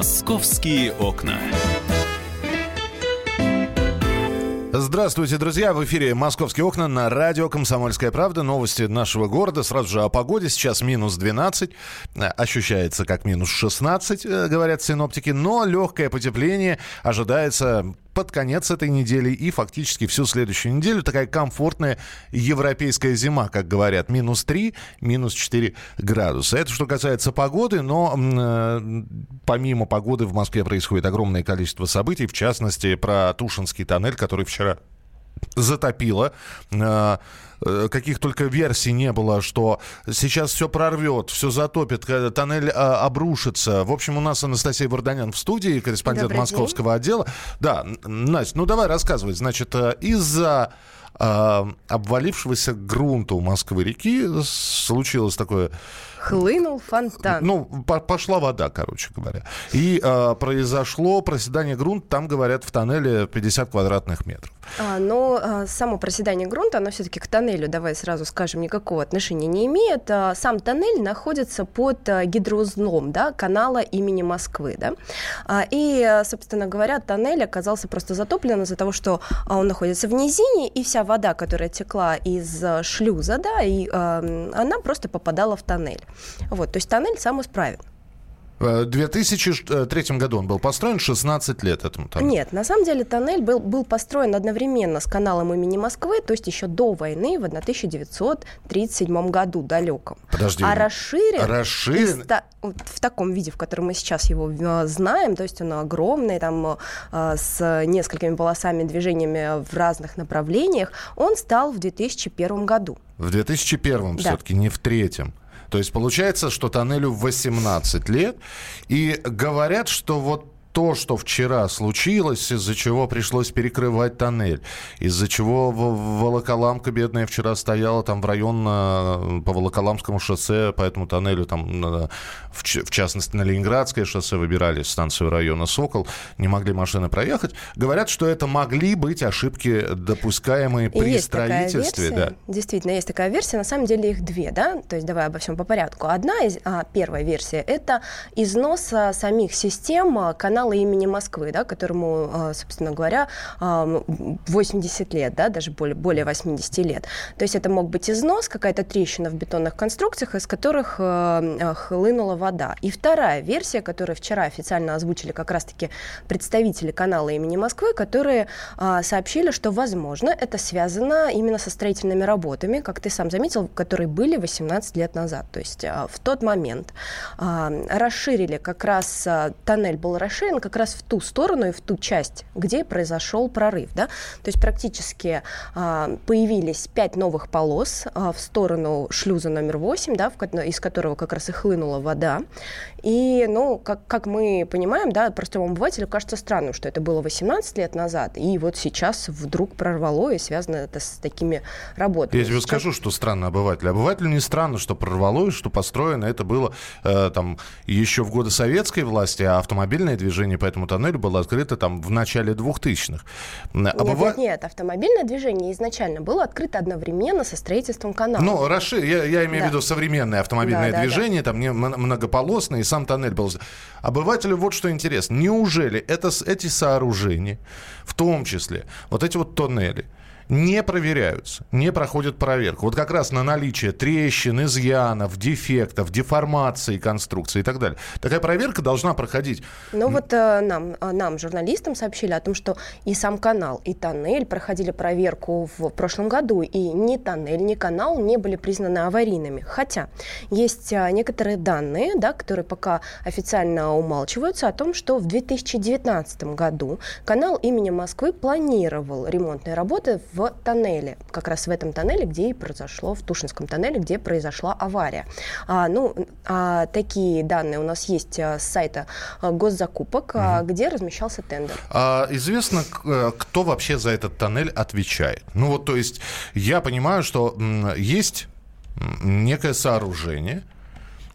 Московские окна. Здравствуйте, друзья! В эфире «Московские окна» на радио «Комсомольская правда». Новости нашего города. Сразу же о погоде. Сейчас минус 12. Ощущается как минус 16, э, говорят синоптики. Но легкое потепление ожидается под конец этой недели и фактически всю следующую неделю такая комфортная европейская зима, как говорят. Минус 3, минус 4 градуса. Это что касается погоды, но э, помимо погоды в Москве происходит огромное количество событий. В частности, про Тушинский тоннель, который вчера затопило. Э, э, каких только версий не было, что сейчас все прорвет, все затопит, тоннель а, обрушится. В общем, у нас Анастасия Варданян в студии, корреспондент Добрый московского день. отдела. Да, Настя, ну давай рассказывай. Значит, э, из-за э, обвалившегося грунта у Москвы-реки случилось такое Хлынул фонтан. Ну, по пошла вода, короче говоря. И э, произошло проседание грунта, там, говорят, в тоннеле 50 квадратных метров. А, но а, само проседание грунта, оно все-таки к тоннелю, давай сразу скажем, никакого отношения не имеет. А, сам тоннель находится под гидроузлом да, канала имени Москвы. Да? И, собственно говоря, тоннель оказался просто затоплен из-за того, что он находится в низине, и вся вода, которая текла из шлюза, да, и, она просто попадала в тоннель. Вот, то есть тоннель сам исправен. В 2003 году он был построен, 16 лет этому тоннелю. Нет, на самом деле тоннель был, был построен одновременно с каналом имени Москвы, то есть еще до войны в 1937 году далеком. Подожди. А расширен, расширен... Ста- в таком виде, в котором мы сейчас его э, знаем, то есть он огромный, там э, с несколькими полосами движениями в разных направлениях, он стал в 2001 году. В 2001 да. все-таки, не в третьем. То есть получается, что тоннелю 18 лет. И говорят, что вот то, что вчера случилось, из-за чего пришлось перекрывать тоннель, из-за чего Волоколамка бедная вчера стояла там в район э, по Волоколамскому шоссе, по этому тоннелю, там, в, частности, на Ленинградское шоссе выбирали станцию района Сокол, не могли машины проехать. Говорят, что это могли быть ошибки, допускаемые при есть строительстве. Да. Действительно, есть такая версия. На самом деле их две, да? То есть давай обо всем по порядку. Одна из, а, первая версия – это износ а, самих систем а, канала имени Москвы, да, которому, а, собственно говоря, 80 лет, да, даже более, более 80 лет. То есть это мог быть износ, какая-то трещина в бетонных конструкциях, из которых а, а, хлынула вода. И вторая версия, которую вчера официально озвучили как раз-таки представители канала имени Москвы, которые сообщили, что, возможно, это связано именно со строительными работами, как ты сам заметил, которые были 18 лет назад. То есть в тот момент расширили как раз, тоннель был расширен, направлен как раз в ту сторону и в ту часть, где произошел прорыв. Да? То есть практически а, появились пять новых полос а, в сторону шлюза номер 8, да, в, из которого как раз и хлынула вода. И, ну, как, как мы понимаем, да, простому обывателю кажется странным, что это было 18 лет назад, и вот сейчас вдруг прорвало, и связано это с такими работами. Я тебе сейчас... скажу, что странно обывателю. Обывателю не странно, что прорвало, и что построено это было э, там еще в годы советской власти, а автомобильное движение по этому тоннелю было открыто там в начале 2000-х. Обыва... Нет, нет, нет, автомобильное движение изначально было открыто одновременно со строительством канала. Ну, расшир... я, я имею да. в виду современное автомобильное да, движение, да, да. там многополосное, сам тоннель был. Обывателю вот что интересно. Неужели это, эти сооружения, в том числе вот эти вот тоннели, не проверяются, не проходят проверку. Вот как раз на наличие трещин, изъянов, дефектов, деформации конструкции и так далее. Такая проверка должна проходить. Ну вот э, нам, э, нам, журналистам, сообщили о том, что и сам канал, и тоннель проходили проверку в прошлом году, и ни тоннель, ни канал не были признаны аварийными. Хотя есть э, некоторые данные, да, которые пока официально умалчиваются, о том, что в 2019 году канал имени Москвы планировал ремонтные работы в в тоннеле, как раз в этом тоннеле, где и произошло, в Тушинском тоннеле, где произошла авария. А, ну, а, такие данные у нас есть а, с сайта а, госзакупок, угу. где размещался тендер. А известно, э, кто вообще за этот тоннель отвечает? Ну вот, то есть, я понимаю, что есть некое сооружение,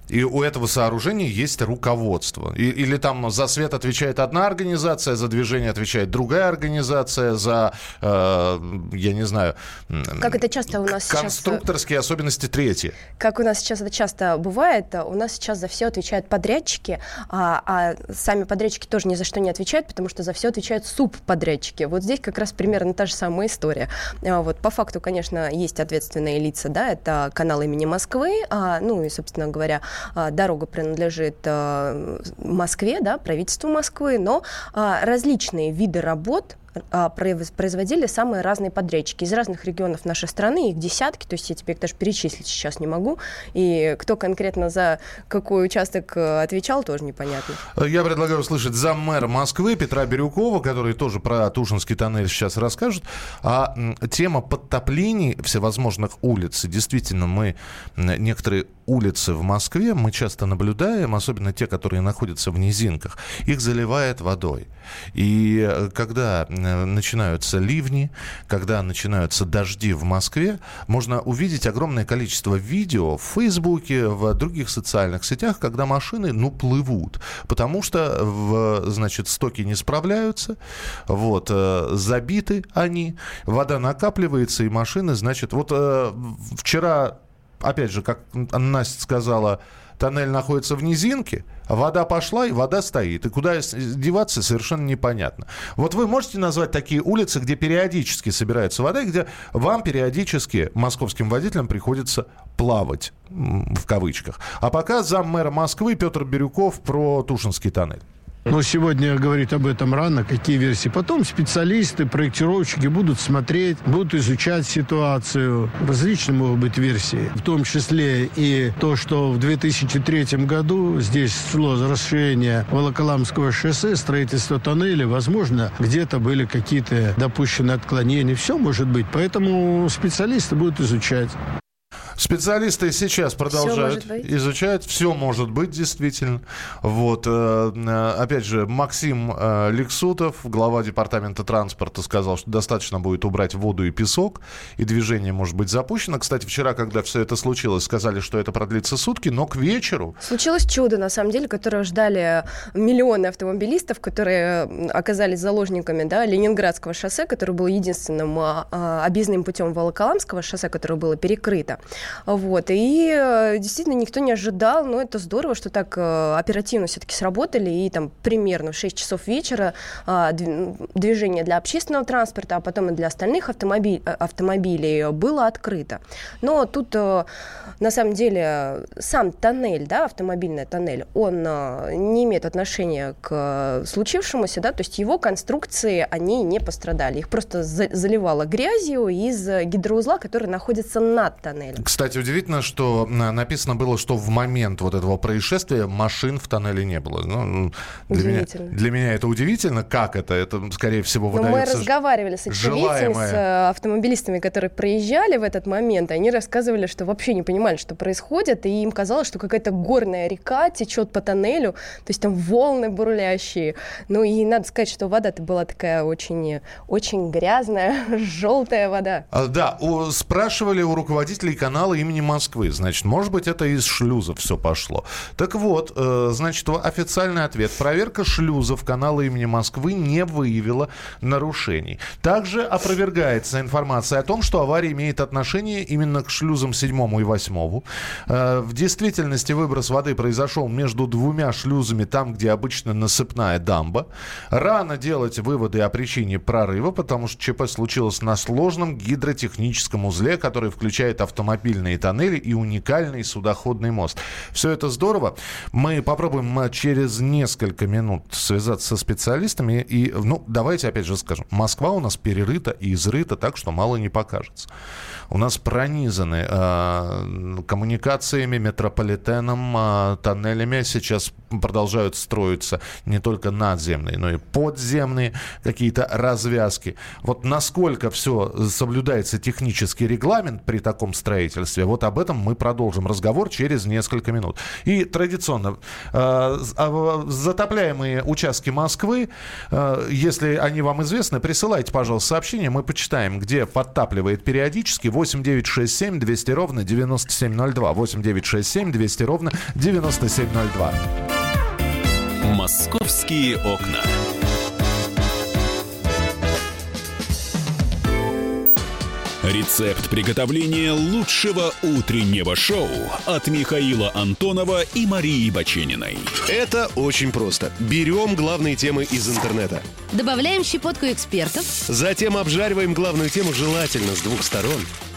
И у этого сооружения есть руководство. И, или там за свет отвечает одна организация, за движение отвечает другая организация, за, э, я не знаю... Как это часто у нас э, Конструкторские сейчас... особенности третьи. Как у нас сейчас это часто бывает, у нас сейчас за все отвечают подрядчики, а, а сами подрядчики тоже ни за что не отвечают, потому что за все отвечают субподрядчики. Вот здесь как раз примерно та же самая история. А, вот по факту, конечно, есть ответственные лица, да, это канал имени Москвы, а, ну и, собственно говоря, дорога принадлежит а, Москве, да, правительству Москвы, но а, различные виды работ а, производили самые разные подрядчики из разных регионов нашей страны, их десятки, то есть я тебе их даже перечислить сейчас не могу, и кто конкретно за какой участок э, отвечал, тоже непонятно. Я предлагаю услышать заммэра Москвы Петра Бирюкова, который тоже про Тушинский тоннель сейчас расскажет, а тема подтоплений всевозможных улиц, действительно, мы некоторые улицы в Москве мы часто наблюдаем, особенно те, которые находятся в низинках, их заливает водой. И э, когда э, начинаются ливни, когда начинаются дожди в Москве, можно увидеть огромное количество видео в Фейсбуке, в других социальных сетях, когда машины, ну, плывут, потому что, в, значит, стоки не справляются, вот, э, забиты они, вода накапливается, и машины, значит, вот вчера опять же, как Настя сказала, тоннель находится в низинке, вода пошла, и вода стоит. И куда деваться, совершенно непонятно. Вот вы можете назвать такие улицы, где периодически собирается вода, и где вам периодически, московским водителям, приходится плавать, в кавычках. А пока зам мэра Москвы Петр Бирюков про Тушинский тоннель. Но сегодня говорить об этом рано, какие версии. Потом специалисты, проектировщики будут смотреть, будут изучать ситуацию. Различные могут быть версии. В том числе и то, что в 2003 году здесь шло расширение Волоколамского шоссе, строительство тоннеля. Возможно, где-то были какие-то допущенные отклонения. Все может быть. Поэтому специалисты будут изучать. Специалисты сейчас продолжают все изучать. Все может быть, действительно. Вот. Э, э, опять же, Максим э, Лексутов, глава департамента транспорта, сказал, что достаточно будет убрать воду и песок, и движение может быть запущено. Кстати, вчера, когда все это случилось, сказали, что это продлится сутки, но к вечеру... Случилось чудо, на самом деле, которое ждали миллионы автомобилистов, которые оказались заложниками да, Ленинградского шоссе, которое было единственным а, а, объездным путем Волоколамского шоссе, которое было перекрыто. Вот. И э, действительно никто не ожидал, но это здорово, что так э, оперативно все-таки сработали, и там примерно в 6 часов вечера а, движение для общественного транспорта, а потом и для остальных автомобиль, э, автомобилей было открыто. Но тут на самом деле сам тоннель, да, автомобильный тоннель, он не имеет отношения к случившемуся, да, то есть его конструкции, они не пострадали. Их просто заливало грязью из гидроузла, который находится над тоннелем. Кстати, удивительно, что написано было, что в момент вот этого происшествия машин в тоннеле не было. Ну, для, меня, для меня это удивительно. Как это? Это, скорее всего, выдается Но мы разговаривали с очевидцами, с э, автомобилистами, которые проезжали в этот момент. Они рассказывали, что вообще не понимали, что происходит, и им казалось, что какая-то горная река течет по тоннелю, то есть там волны бурлящие. Ну и надо сказать, что вода-то была такая очень, очень грязная, желтая вода. А, да, у, спрашивали у руководителей канала канала имени Москвы. Значит, может быть, это из шлюзов все пошло. Так вот, э, значит, официальный ответ. Проверка шлюзов канала имени Москвы не выявила нарушений. Также опровергается информация о том, что авария имеет отношение именно к шлюзам 7 и 8. Э, в действительности выброс воды произошел между двумя шлюзами, там, где обычно насыпная дамба. Рано делать выводы о причине прорыва, потому что ЧП случилось на сложном гидротехническом узле, который включает автомобиль автомобильные тоннели и уникальный судоходный мост. Все это здорово. Мы попробуем э, через несколько минут связаться со специалистами. И, ну, давайте опять же скажем, Москва у нас перерыта и изрыта так, что мало не покажется. У нас пронизаны э, коммуникациями, метрополитеном, э, тоннелями. Сейчас продолжают строиться не только надземные, но и подземные какие-то развязки. Вот насколько все соблюдается технический регламент при таком строительстве, вот об этом мы продолжим разговор через несколько минут. И традиционно, э, затопляемые участки Москвы, э, если они вам известны, присылайте, пожалуйста, сообщение, мы почитаем, где подтапливает периодически 8967 200 ровно 9702. 8967 200 ровно 9702. Московские окна. Рецепт приготовления лучшего утреннего шоу от Михаила Антонова и Марии Бачениной. Это очень просто. Берем главные темы из интернета. Добавляем щепотку экспертов. Затем обжариваем главную тему желательно с двух сторон.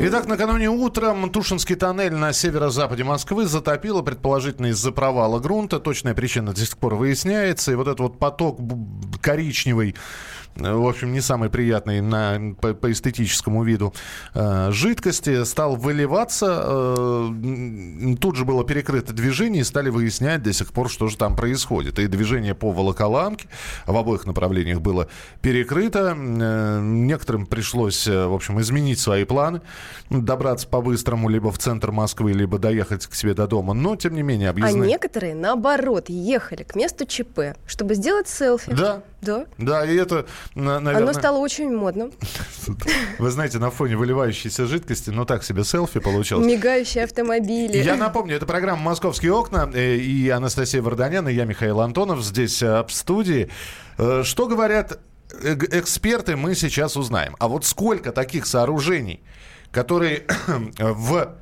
Итак, накануне утром Тушинский тоннель на северо-западе Москвы затопило, предположительно, из-за провала грунта. Точная причина до сих пор выясняется. И вот этот вот поток коричневый в общем, не самый приятный на, по, по эстетическому виду э, жидкости, стал выливаться. Э, тут же было перекрыто движение, и стали выяснять до сих пор, что же там происходит. И движение по Волоколамке в обоих направлениях было перекрыто. Э, некоторым пришлось, э, в общем, изменить свои планы, добраться по-быстрому либо в центр Москвы, либо доехать к себе до дома. Но, тем не менее, объездные... А некоторые, наоборот, ехали к месту ЧП, чтобы сделать селфи. Да. Да. Да, и это наверное... Оно стало очень модным. Вы знаете, на фоне выливающейся жидкости, ну так себе селфи получилось. Мигающие автомобили. Я напомню, это программа «Московские окна» э, и Анастасия Варданян, и я, Михаил Антонов, здесь э, в студии. Э, что говорят эксперты, мы сейчас узнаем. А вот сколько таких сооружений, которые в,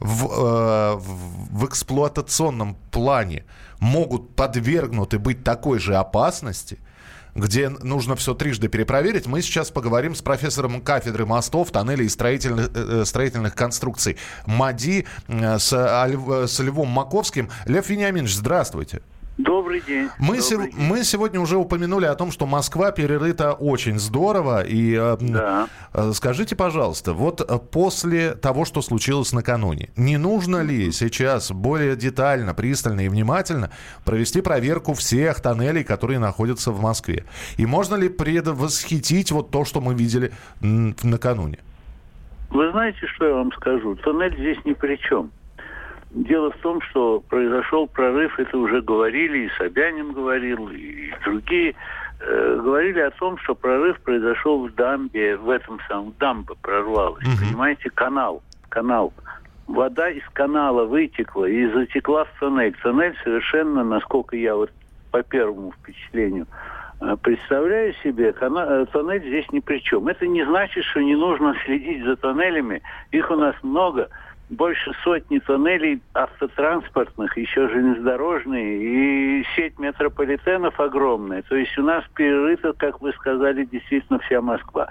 в, в эксплуатационном плане могут подвергнуты быть такой же опасности – где нужно все трижды перепроверить. Мы сейчас поговорим с профессором кафедры мостов, тоннелей и строительных, э, э, строительных конструкций МАДИ э, с, с Львом Маковским. Лев Вениаминович, здравствуйте. Добрый день. Мы, Добрый день. мы сегодня уже упомянули о том, что Москва перерыта очень здорово. И э, да. э, скажите, пожалуйста, вот э, после того, что случилось накануне, не нужно ли сейчас более детально, пристально и внимательно провести проверку всех тоннелей, которые находятся в Москве? И можно ли предвосхитить вот то, что мы видели накануне? Вы знаете, что я вам скажу? Тоннель здесь ни при чем. Дело в том, что произошел прорыв, это уже говорили, и Собянин говорил, и другие э, говорили о том, что прорыв произошел в дамбе, в этом самом дамба прорвалась, угу. понимаете, канал, канал. Вода из канала вытекла и затекла в тоннель. Тоннель совершенно, насколько я вот по первому впечатлению э, представляю себе, э, тоннель здесь ни при чем. Это не значит, что не нужно следить за тоннелями. Их у нас много больше сотни тоннелей автотранспортных, еще железнодорожные, и сеть метрополитенов огромная. То есть у нас перерыта, как вы сказали, действительно вся Москва.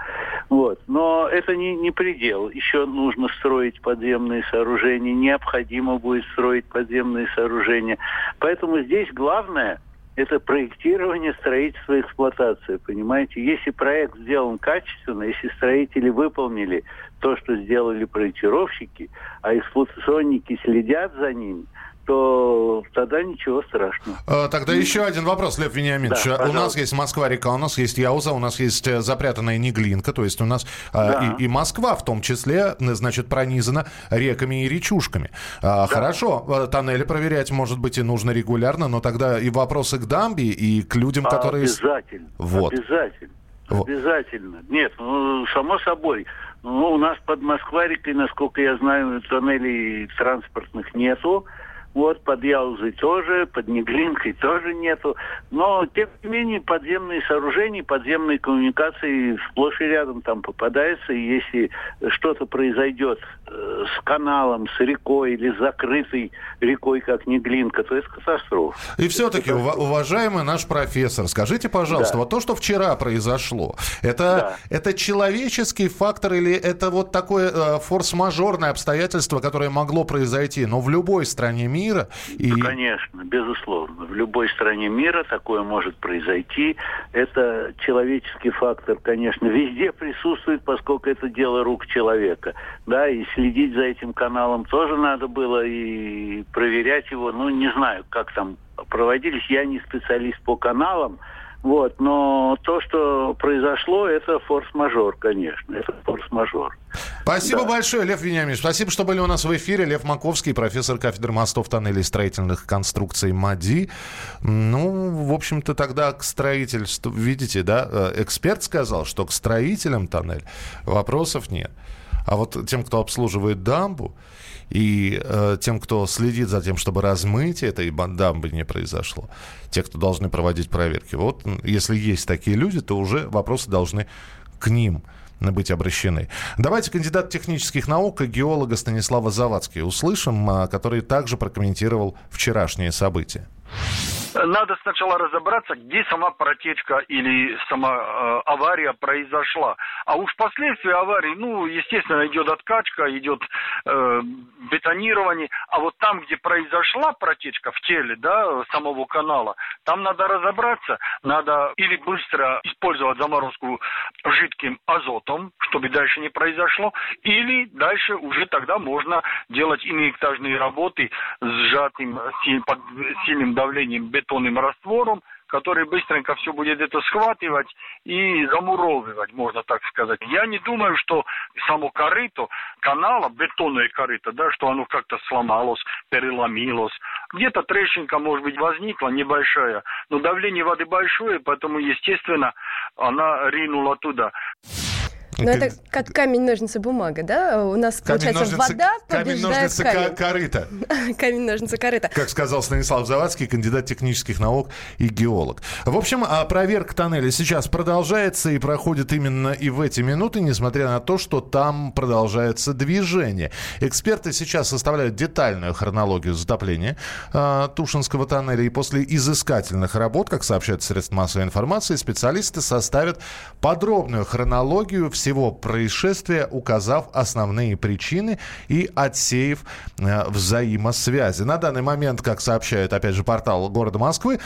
Вот. Но это не, не предел. Еще нужно строить подземные сооружения, необходимо будет строить подземные сооружения. Поэтому здесь главное – это проектирование, строительство, эксплуатация, понимаете? Если проект сделан качественно, если строители выполнили то, что сделали проектировщики, а эксплуатационники следят за ними – то тогда ничего страшного. А, тогда еще один вопрос, Лев Вениаминович. Да, у нас есть Москва-река, у нас есть Яуза, у нас есть э, запрятанная Неглинка, то есть у нас а, да. и, и Москва в том числе, значит, пронизана реками и речушками. Да. Хорошо, э, тоннели проверять, может быть, и нужно регулярно, но тогда и вопросы к дамбе, и к людям, которые... Обязательно, вот. обязательно. Вот. Обязательно. Нет, ну, само собой. Ну, у нас под Москва-рекой, насколько я знаю, тоннелей транспортных нету. Вот под Яузой тоже, под Неглинкой тоже нету. Но, тем не менее, подземные сооружения, подземные коммуникации сплошь и рядом там попадаются. И если что-то произойдет э, с каналом, с рекой или с закрытой рекой, как Неглинка, то это катастрофа. И все-таки, уважаемый наш профессор, скажите, пожалуйста, да. вот то, что вчера произошло, это, да. это человеческий фактор или это вот такое э, форс-мажорное обстоятельство, которое могло произойти, но в любой стране мира мира. И... Конечно, безусловно. В любой стране мира такое может произойти. Это человеческий фактор, конечно, везде присутствует, поскольку это дело рук человека. Да, и следить за этим каналом тоже надо было, и проверять его, ну, не знаю, как там проводились. Я не специалист по каналам, вот, но то, что произошло, это форс-мажор, конечно, это форс-мажор. Спасибо да. большое, Лев Вениаминович. Спасибо, что были у нас в эфире. Лев Маковский, профессор кафедры мостов, тоннелей и строительных конструкций МАДИ. Ну, в общем-то, тогда к строительству, видите, да, э, эксперт сказал, что к строителям тоннель вопросов нет. А вот тем, кто обслуживает дамбу, и э, тем, кто следит за тем, чтобы размытие этой дамбы не произошло, те, кто должны проводить проверки. Вот если есть такие люди, то уже вопросы должны к ним быть обращены. Давайте кандидат технических наук и геолога Станислава Завадский услышим, а, который также прокомментировал вчерашние события. Надо сначала разобраться, где сама протечка или сама э, авария произошла. А уж впоследствии аварии, ну, естественно, идет откачка, идет э, бетонирование. А вот там, где произошла протечка в теле, да, самого канала, там надо разобраться. Надо или быстро использовать заморозку жидким азотом, чтобы дальше не произошло, или дальше уже тогда можно делать инъектажные работы с сжатым, под сильным давлением бетонным раствором, который быстренько все будет это схватывать и замуровывать, можно так сказать. Я не думаю, что само корыто канала, бетонное корыто, да, что оно как-то сломалось, переломилось. Где-то трещинка, может быть, возникла небольшая, но давление воды большое, поэтому, естественно, она ринула туда. Но это как камень, ножницы, бумага, да? У нас, камень, получается, ножницы, вода побеждает камень. Ножницы, камень. корыто. камень, ножницы, корыто. Как сказал Станислав Завадский, кандидат технических наук и геолог. В общем, а проверка тоннеля сейчас продолжается и проходит именно и в эти минуты, несмотря на то, что там продолжается движение. Эксперты сейчас составляют детальную хронологию затопления э, Тушинского тоннеля. И после изыскательных работ, как сообщают средства массовой информации, специалисты составят подробную хронологию всего всего происшествия, указав основные причины и отсеяв э, взаимосвязи. На данный момент, как сообщает, опять же, портал города Москвы,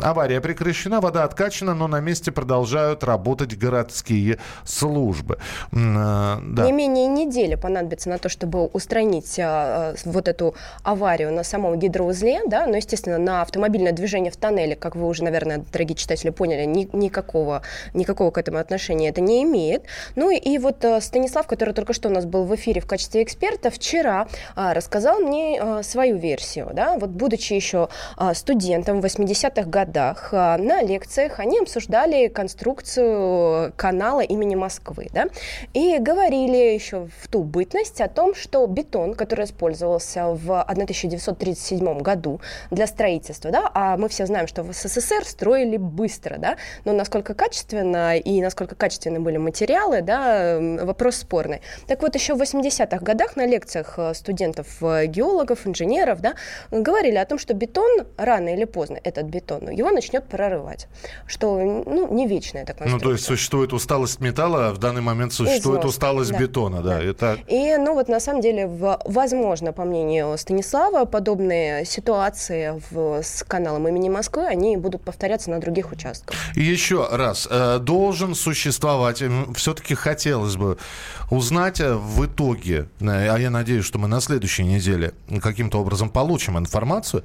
авария прекращена, вода откачана, но на месте продолжают работать городские службы. Э, да. Не менее недели понадобится на то, чтобы устранить э, вот эту аварию на самом гидроузле, да, но, естественно, на автомобильное движение в тоннеле, как вы уже, наверное, дорогие читатели, поняли, ни, никакого, никакого к этому отношения это не имеет. Ну ну и вот э, Станислав, который только что у нас был в эфире в качестве эксперта, вчера а, рассказал мне а, свою версию. Да? Вот будучи еще а, студентом в 80-х годах, на лекциях они обсуждали конструкцию канала имени Москвы. Да? И говорили еще в ту бытность о том, что бетон, который использовался в 1937 году для строительства, да, а мы все знаем, что в СССР строили быстро, да, но насколько качественно и насколько качественны были материалы, да, вопрос спорный. Так вот, еще в 80-х годах на лекциях э, студентов, э, геологов, инженеров, да, говорили о том, что бетон рано или поздно, этот бетон, его начнет прорывать, что, ну, не вечная конструкция. Ну, то есть существует усталость металла, а в данный момент существует Износ. усталость да. бетона, да, да. Это... И, ну, вот на самом деле, возможно, по мнению Станислава, подобные ситуации в, с каналом имени Москвы, они будут повторяться на других участках. И еще раз, э, должен существовать, все-таки хотелось бы узнать э, в итоге, э, а я надеюсь, что мы на следующей неделе каким-то образом получим информацию,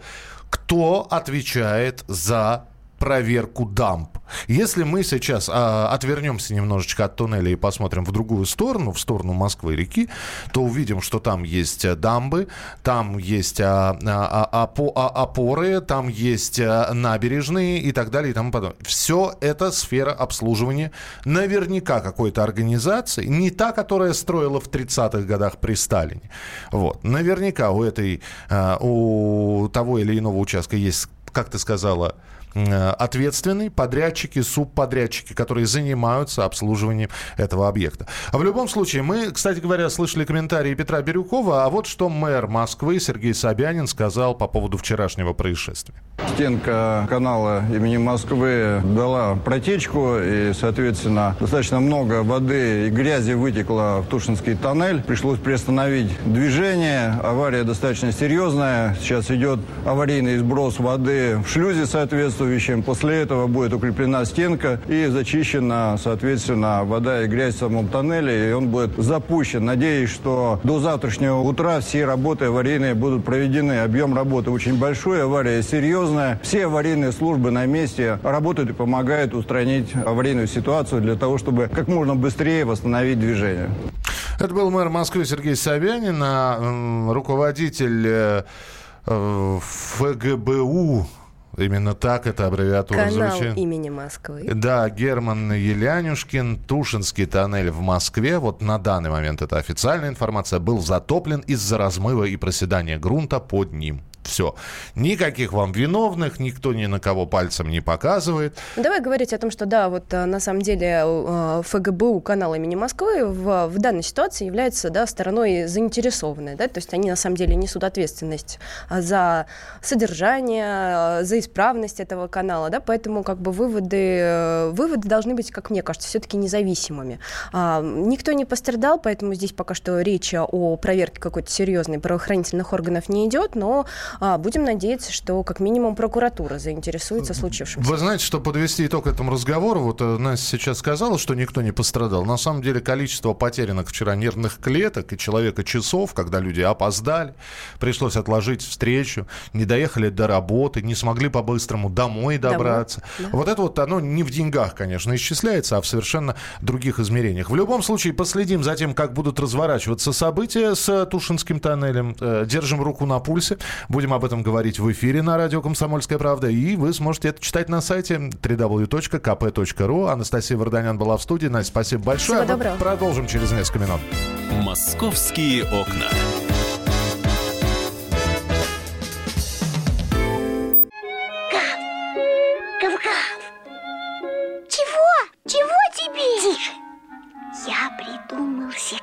кто отвечает за проверку дамб. Если мы сейчас а, отвернемся немножечко от туннеля и посмотрим в другую сторону, в сторону Москвы-реки, то увидим, что там есть э, дамбы, там есть а, а, а, а, опоры, там есть а, набережные и так далее и тому подобное. Все это сфера обслуживания наверняка какой-то организации, не та, которая строила в 30-х годах при Сталине. Вот. Наверняка у этой, а, у того или иного участка есть, как ты сказала, Э, ответственный, подрядчики, субподрядчики, которые занимаются обслуживанием этого объекта. А в любом случае, мы, кстати говоря, слышали комментарии Петра Бирюкова, а вот что мэр Москвы Сергей Собянин сказал по поводу вчерашнего происшествия. Стенка канала имени Москвы дала протечку, и, соответственно, достаточно много воды и грязи вытекло в Тушинский тоннель. Пришлось приостановить движение. Авария достаточно серьезная. Сейчас идет аварийный сброс воды в шлюзе, соответственно, соответствующим. После этого будет укреплена стенка и зачищена, соответственно, вода и грязь в самом тоннеле, и он будет запущен. Надеюсь, что до завтрашнего утра все работы аварийные будут проведены. Объем работы очень большой, авария серьезная. Все аварийные службы на месте работают и помогают устранить аварийную ситуацию для того, чтобы как можно быстрее восстановить движение. Это был мэр Москвы Сергей Собянин, а, руководитель э, э, ФГБУ Именно так эта аббревиатура Канал звучит. имени Москвы. Да, Герман Елянюшкин, Тушинский тоннель в Москве, вот на данный момент это официальная информация, был затоплен из-за размыва и проседания грунта под ним. Все. Никаких вам виновных, никто ни на кого пальцем не показывает. Давай говорить о том, что да, вот э, на самом деле э, ФГБУ канал имени Москвы в, в данной ситуации является да, стороной заинтересованной. Да? То есть они на самом деле несут ответственность за содержание, э, за исправность этого канала. Да? Поэтому как бы выводы, выводы должны быть, как мне кажется, все-таки независимыми. А, никто не пострадал, поэтому здесь пока что речи о проверке какой-то серьезной правоохранительных органов не идет, но будем надеяться, что как минимум прокуратура заинтересуется случившимся. Вы знаете, что подвести итог этому разговору, вот э, Настя сейчас сказала, что никто не пострадал. На самом деле количество потерянных вчера нервных клеток и человека часов, когда люди опоздали, пришлось отложить встречу, не доехали до работы, не смогли по-быстрому домой добраться. Домой, да. Вот это вот оно не в деньгах, конечно, исчисляется, а в совершенно других измерениях. В любом случае, последим за тем, как будут разворачиваться события с Тушинским тоннелем. Э, держим руку на пульсе. Будем Будем об этом говорить в эфире на радио «Комсомольская правда». И вы сможете это читать на сайте www.kp.ru. Анастасия Варданян была в студии. Настя, спасибо большое. Всего доброго. Продолжим через несколько минут. «Московские окна». Чего тебе? Тише. Я придумал секретный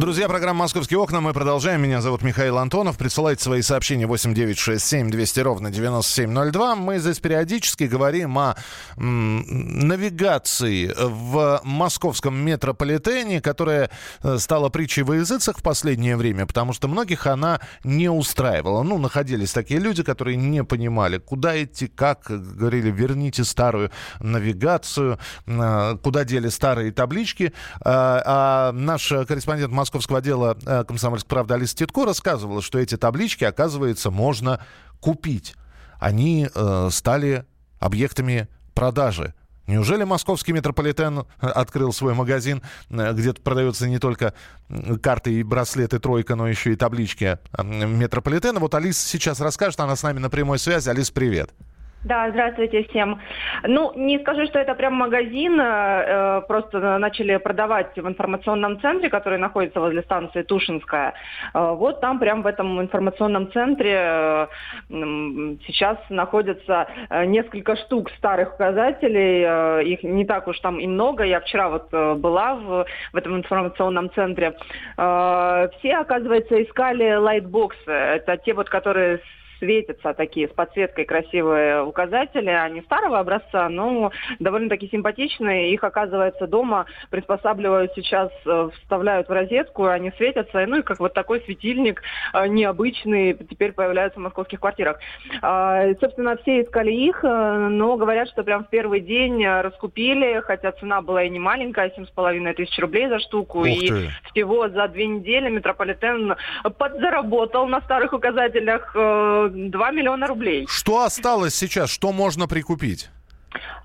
Друзья, программа «Московские окна». Мы продолжаем. Меня зовут Михаил Антонов. Присылайте свои сообщения 8967 200 ровно 9702. Мы здесь периодически говорим о м, навигации в московском метрополитене, которая э, стала притчей во языцах в последнее время, потому что многих она не устраивала. Ну, находились такие люди, которые не понимали, куда идти, как. Говорили, верните старую навигацию, э, куда дели старые таблички. А, наш корреспондент Москвы московского отдела э, «Комсомольской правды» Алиса Титко рассказывала, что эти таблички, оказывается, можно купить. Они э, стали объектами продажи. Неужели московский метрополитен открыл свой магазин, э, где продаются не только карты и браслеты «Тройка», но еще и таблички э, метрополитена? Вот Алиса сейчас расскажет, она с нами на прямой связи. Алис, привет. Да, здравствуйте всем. Ну, не скажу, что это прям магазин, э, просто начали продавать в информационном центре, который находится возле станции Тушинская. Э, вот там прям в этом информационном центре э, сейчас находятся э, несколько штук старых указателей, э, их не так уж там и много. Я вчера вот э, была в, в этом информационном центре. Э, все, оказывается, искали лайтбоксы. Это те вот, которые светятся такие с подсветкой красивые указатели, они старого образца, но довольно-таки симпатичные. Их, оказывается, дома приспосабливают сейчас, э, вставляют в розетку, они светятся, ну и как вот такой светильник э, необычный теперь появляется в московских квартирах. А, собственно, все искали их, э, но говорят, что прям в первый день раскупили, хотя цена была и не маленькая, 7,5 тысяч рублей за штуку, и всего за две недели метрополитен подзаработал на старых указателях 2 миллиона рублей. Что осталось сейчас? Что можно прикупить?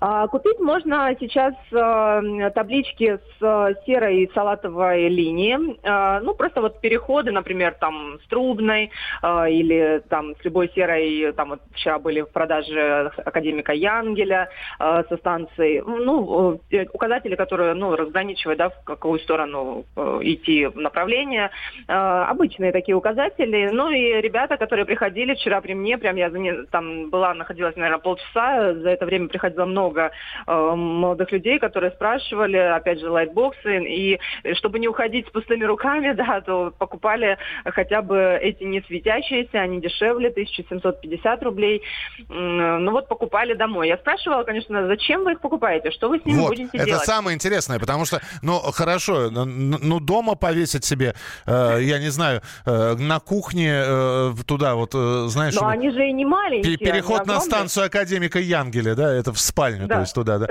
А, купить можно сейчас э, таблички с э, серой и салатовой линии. Э, ну, просто вот переходы, например, там с трубной или там с любой серой. Там вот вчера были в продаже академика Янгеля со станцией. Ну, указатели, которые, ну, разграничивают, да, в какую сторону идти направление. Обычные такие указатели. Ну, и ребята, которые приходили вчера при мне, прям я там была, находилась, наверное, полчаса, за это время приходило много много э, молодых людей, которые спрашивали, опять же, лайтбоксы, и чтобы не уходить с пустыми руками, да, то покупали хотя бы эти не светящиеся, они дешевле, 1750 рублей. Ну вот покупали домой. Я спрашивала, конечно, зачем вы их покупаете, что вы с ними вот, будете это делать? Это самое интересное, потому что, ну, хорошо, ну, дома повесить себе, э, я не знаю, э, на кухне э, туда вот, э, знаешь... Но они же и не маленькие. Переход на станцию академика Янгеля, да, это в спальню, да. то есть туда, да.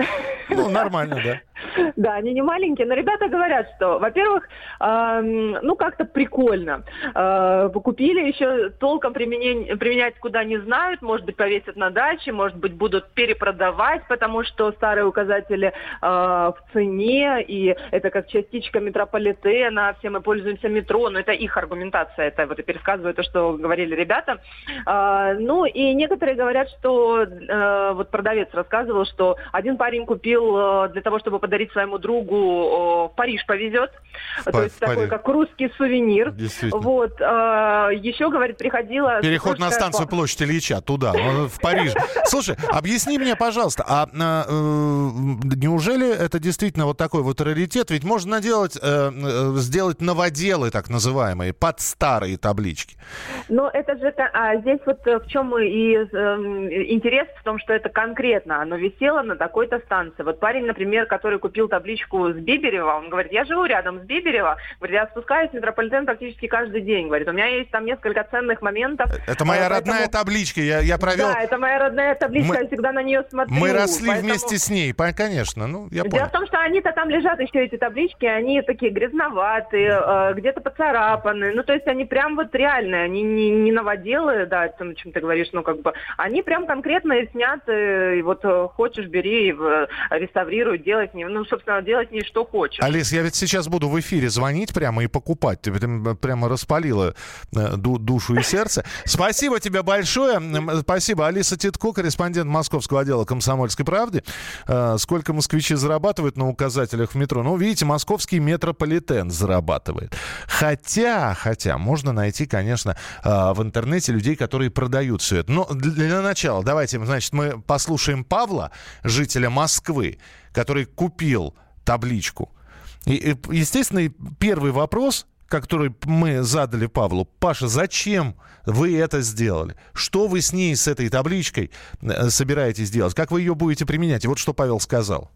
Ну, нормально, да. Да, они не маленькие, но ребята говорят, что, во-первых, э, ну как-то прикольно. Э, купили еще толком применень, применять куда не знают, может быть повесят на даче, может быть будут перепродавать, потому что старые указатели э, в цене, и это как частичка метрополитена, все мы пользуемся метро, но это их аргументация, это вот и пересказываю то, что говорили ребята. Э, ну и некоторые говорят, что э, вот продавец рассказывал, что один парень купил э, для того, чтобы подарить своему другу в Париж повезет. В То есть такой, как русский сувенир. Вот. А, еще, говорит, приходила... Переход на станцию площадь Ильича, туда, в Париж. Слушай, объясни мне, пожалуйста, а э, неужели это действительно вот такой вот раритет? Ведь можно делать, э, э, сделать новоделы, так называемые, под старые таблички. Но это же... А здесь вот в чем и интерес в том, что это конкретно. Оно висело на такой-то станции. Вот парень, например, который купил табличку с Биберева, он говорит, я живу рядом с Биберева, говорит, я спускаюсь в метрополитен практически каждый день, говорит, у меня есть там несколько ценных моментов. Это моя поэтому... родная табличка, я, я провел... Да, это моя родная табличка, мы... я всегда на нее смотрю. Мы росли поэтому... вместе с ней, конечно, ну, я понял. Дело в том, что они-то там лежат еще, эти таблички, они такие грязноватые, э, где-то поцарапаны, ну, то есть они прям вот реальные, они не, не новоделы, да, о чем ты говоришь, ну, как бы, они прям конкретно сняты, и вот э, хочешь, бери, реставрируй, ним, ну, собственно, делать не что хочешь. Алис, я ведь сейчас буду в эфире звонить прямо и покупать. Ты прямо распалила э, душу и сердце. Спасибо тебе большое. Спасибо. Алиса Титко, корреспондент московского отдела «Комсомольской правды». Э, сколько москвичи зарабатывают на указателях в метро? Ну, видите, московский метрополитен зарабатывает. Хотя, хотя, можно найти, конечно, э, в интернете людей, которые продают все это. Но для начала давайте, значит, мы послушаем Павла, жителя Москвы, который купил табличку. И, естественно, первый вопрос, который мы задали Павлу. Паша, зачем вы это сделали? Что вы с ней, с этой табличкой э, собираетесь делать? Как вы ее будете применять? И вот что Павел сказал.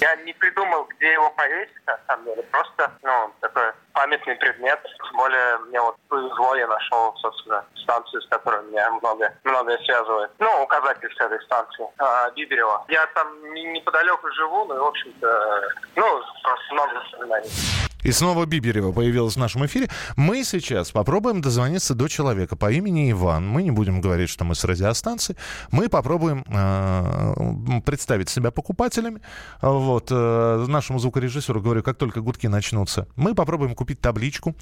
Я не придумал, где его повесить, на самом деле. Просто, ну, такой памятный предмет. Тем более, мне вот повезло, я нашел, собственно, станцию, с которой меня много, многое связывает. Ну, указатель с этой станции, а, Биберева. Я там неподалеку живу, ну, и, в общем-то, ну, просто много воспоминаний. И снова Биберева появилась в нашем эфире. Мы сейчас попробуем дозвониться до человека по имени Иван. Мы не будем говорить, что мы с радиостанции. Мы попробуем э, представить себя покупателями. Вот. Э, нашему звукорежиссеру говорю, как только гудки начнутся, мы попробуем купить табличку,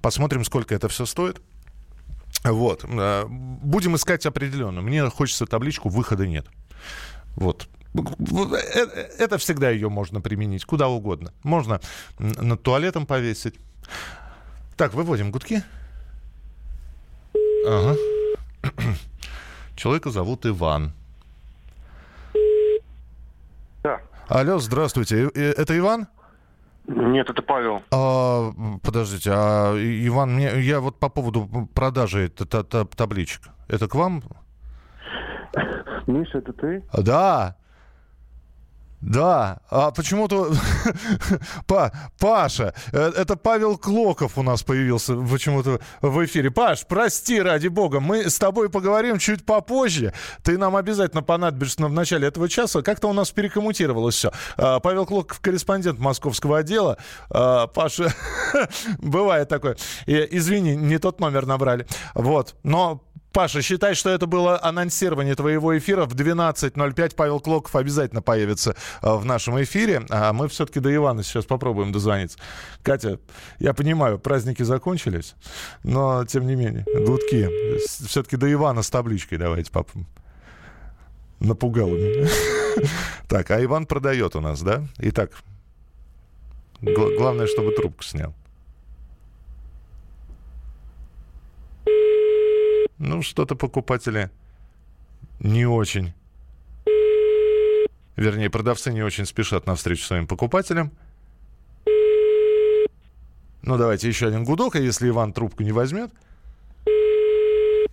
посмотрим, сколько это все стоит. Вот. Э, будем искать определенно. Мне хочется табличку, выхода нет. Вот. Э, это всегда ее можно применить куда угодно. Можно над туалетом повесить. Так, выводим гудки. Ага. Человека зовут Иван. Да. Алло, здравствуйте. Э, это Иван? Нет, это Павел. А, подождите, а Иван, мне, я вот по поводу продажи т- т- табличек. Это к вам? Миша, это ты? Да. Да, а почему-то па, Паша, э, это Павел Клоков у нас появился почему-то в эфире. Паш, прости, ради бога, мы с тобой поговорим чуть попозже. Ты нам обязательно понадобишься в начале этого часа. Как-то у нас перекоммутировалось все. А, Павел Клоков, корреспондент московского отдела. А, Паша, бывает такое. Извини, не тот номер набрали. Вот, но Паша, считай, что это было анонсирование твоего эфира. В 12.05 Павел Клоков обязательно появится э, в нашем эфире. А мы все-таки до Ивана сейчас попробуем дозвониться. Катя, я понимаю, праздники закончились, но тем не менее, гудки. Все-таки до Ивана с табличкой давайте пап. Напугал меня. Так, а Иван продает у нас, да? Итак, главное, чтобы трубку снял. Ну, что-то покупатели не очень. Вернее, продавцы не очень спешат навстречу своим покупателям. Ну, давайте еще один гудок, а если Иван трубку не возьмет...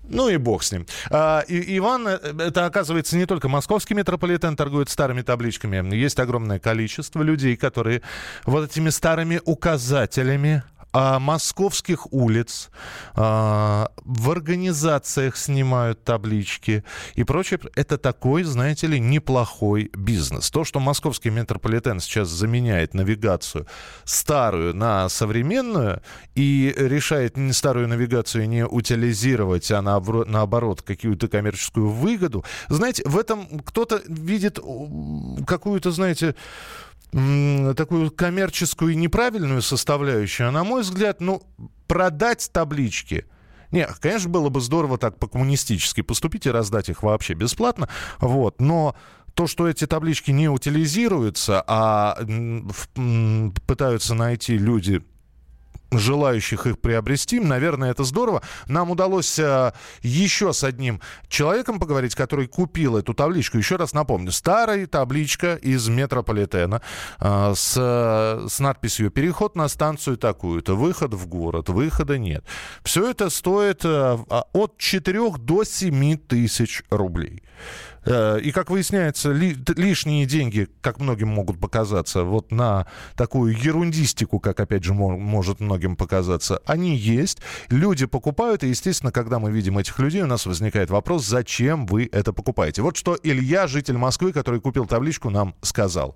Ну и бог с ним. А, и, Иван, э, это оказывается не только московский метрополитен торгует старыми табличками. Есть огромное количество людей, которые вот этими старыми указателями а, московских улиц, а, в организациях снимают таблички и прочее. Это такой, знаете ли, неплохой бизнес. То, что московский метрополитен сейчас заменяет навигацию старую на современную и решает не старую навигацию не утилизировать, а наоборот какую-то коммерческую выгоду, знаете, в этом кто-то видит какую-то, знаете, такую коммерческую и неправильную составляющую, а на мой взгляд, ну, продать таблички – не, конечно, было бы здорово так по-коммунистически поступить и раздать их вообще бесплатно, вот, но то, что эти таблички не утилизируются, а пытаются найти люди желающих их приобрести. Наверное, это здорово. Нам удалось э, еще с одним человеком поговорить, который купил эту табличку. Еще раз напомню. Старая табличка из метрополитена э, с, с надписью «Переход на станцию такую-то», «Выход в город», «Выхода нет». Все это стоит э, от 4 до 7 тысяч рублей. Э, и, как выясняется, ли, лишние деньги, как многим могут показаться, вот на такую ерундистику, как, опять же, может многим показаться, они есть. Люди покупают, и, естественно, когда мы видим этих людей, у нас возникает вопрос, зачем вы это покупаете. Вот что Илья, житель Москвы, который купил табличку, нам сказал.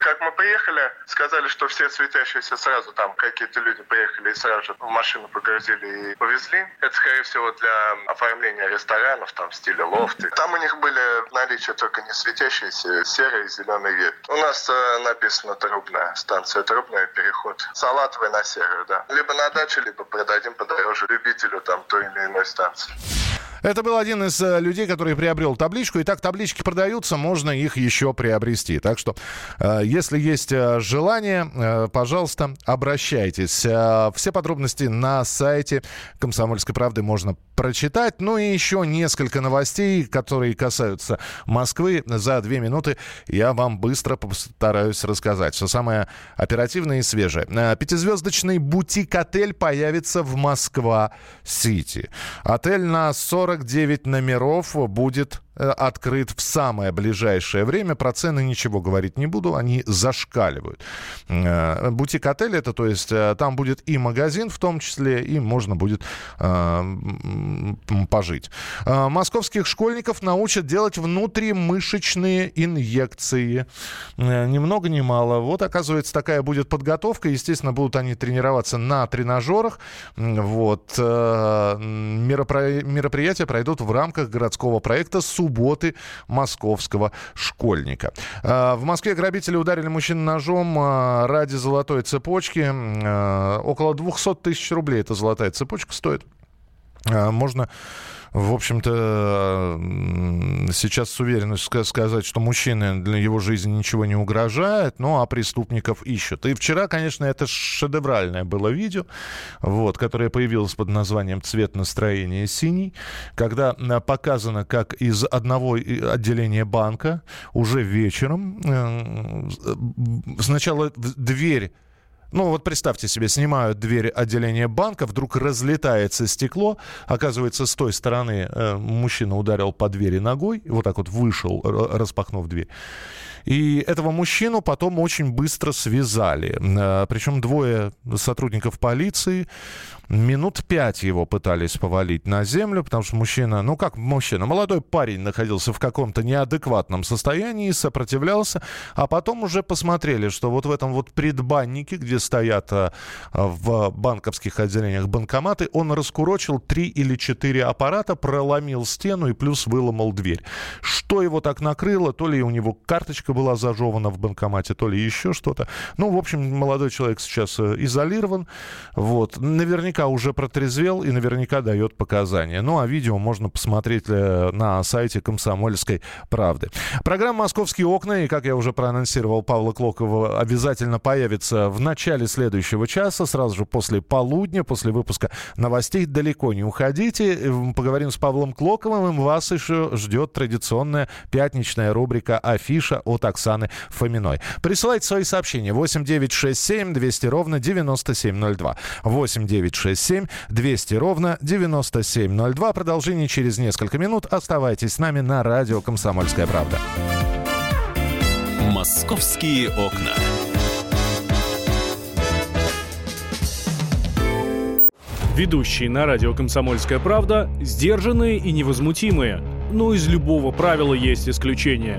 Как мы приехали, сказали, что все светящиеся сразу там какие-то люди приехали и сразу же в машину погрузили и повезли. Это, скорее всего, для оформления ресторанов, там, в стиле лофты. Там у них были в наличии только не светящиеся серые и зеленые ветки. У нас э, написано трубная станция, трубный переход. Салатовый на серую, да. Либо на даче, либо продадим подороже любителю там той или иной станции. Это был один из э, людей, который приобрел табличку. Итак, таблички продаются, можно их еще приобрести. Так что, э, если есть э, желание, пожалуйста, обращайтесь. Все подробности на сайте «Комсомольской правды» можно прочитать. Ну и еще несколько новостей, которые касаются Москвы. За две минуты я вам быстро постараюсь рассказать. Все самое оперативное и свежее. Пятизвездочный бутик-отель появится в Москва-Сити. Отель на 40 49 номеров будет открыт в самое ближайшее время. Про цены ничего говорить не буду, они зашкаливают. Э, бутик-отель это, то есть э, там будет и магазин в том числе, и можно будет пожить. Московских школьников научат делать внутримышечные инъекции. Ни много ни мало. Вот, оказывается, такая будет подготовка. Естественно, будут они тренироваться на тренажерах. Вот. Мероприятия пройдут в рамках городского проекта «Суб субботы московского школьника. А, в Москве грабители ударили мужчину ножом а, ради золотой цепочки. А, около 200 тысяч рублей эта золотая цепочка стоит. Можно в общем-то, сейчас с уверенностью сказать, что мужчины для его жизни ничего не угрожает, ну, а преступников ищут. И вчера, конечно, это шедевральное было видео, вот, которое появилось под названием «Цвет настроения синий», когда э, показано, как из одного отделения банка уже вечером э, сначала дверь Ну, вот представьте себе, снимают дверь отделения банка, вдруг разлетается стекло. Оказывается, с той стороны э, мужчина ударил по двери ногой, вот так вот вышел, распахнув дверь. И этого мужчину потом очень быстро связали. Э, Причем двое сотрудников полиции минут пять его пытались повалить на землю, потому что мужчина, ну как мужчина, молодой парень находился в каком-то неадекватном состоянии, сопротивлялся, а потом уже посмотрели, что вот в этом вот предбаннике, где стоят э, в банковских отделениях банкоматы, он раскурочил три или четыре аппарата, проломил стену и плюс выломал дверь. Что его так накрыло, то ли у него карточка была зажевана в банкомате, то ли еще что-то. Ну, в общем, молодой человек сейчас э, изолирован. Вот. Наверняка уже протрезвел и наверняка дает показания. Ну, а видео можно посмотреть э, на сайте «Комсомольской правды». Программа «Московские окна» и, как я уже проанонсировал, Павла Клокова обязательно появится в начале следующего часа, сразу же после полудня, после выпуска новостей. Далеко не уходите. Э, Поговорим с Павлом Клоковым. Вас еще ждет традиционная пятничная рубрика «Афиша» от Оксаны Фоминой. Присылайте свои сообщения 8967 200 ровно 9702. 8967 200 ровно 9702. Продолжение через несколько минут. Оставайтесь с нами на радио «Комсомольская правда». «Московские окна». Ведущие на радио «Комсомольская правда» сдержанные и невозмутимые. Но из любого правила есть исключение.